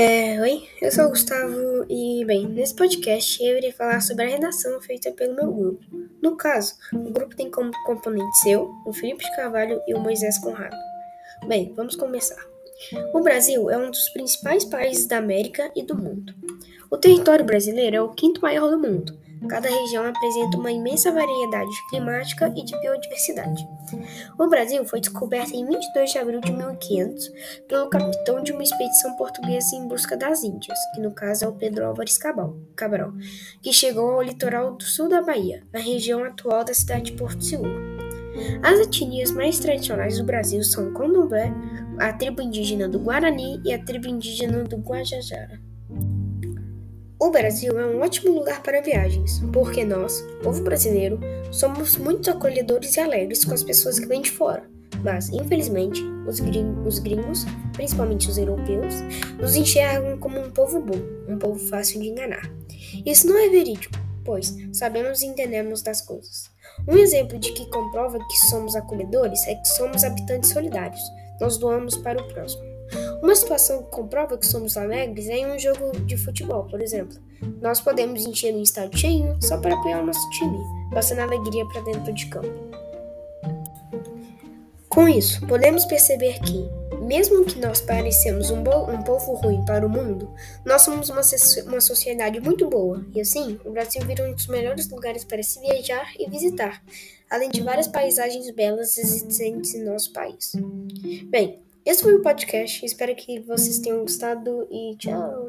É, oi, eu sou o Gustavo e, bem, nesse podcast eu irei falar sobre a redação feita pelo meu grupo. No caso, o grupo tem como componentes eu, o Felipe de Carvalho e o Moisés Conrado. Bem, vamos começar. O Brasil é um dos principais países da América e do mundo. O território brasileiro é o quinto maior do mundo Cada região apresenta uma imensa variedade climática e de biodiversidade. O Brasil foi descoberto em 22 de abril de 1500 pelo capitão de uma expedição portuguesa em busca das Índias, que no caso é o Pedro Álvares Cabral, que chegou ao litoral do sul da Bahia, na região atual da cidade de Porto Seguro. As etnias mais tradicionais do Brasil são o Candomblé, a tribo indígena do Guarani e a tribo indígena do Guajajara. O Brasil é um ótimo lugar para viagens, porque nós, povo brasileiro, somos muito acolhedores e alegres com as pessoas que vêm de fora. Mas, infelizmente, os, os gringos, principalmente os europeus, nos enxergam como um povo bom, um povo fácil de enganar. Isso não é verídico, pois sabemos e entendemos das coisas. Um exemplo de que comprova que somos acolhedores é que somos habitantes solidários. Nós doamos para o próximo. Uma situação que comprova que somos alegres é em um jogo de futebol, por exemplo. Nós podemos encher um estádio cheio só para apoiar o nosso time, passando alegria para dentro de campo. Com isso, podemos perceber que, mesmo que nós parecemos um, um povo ruim para o mundo, nós somos uma, uma sociedade muito boa, e assim, o Brasil vira um dos melhores lugares para se viajar e visitar, além de várias paisagens belas existentes em nosso país. Bem, esse foi o podcast. Espero que vocês tenham gostado e tchau.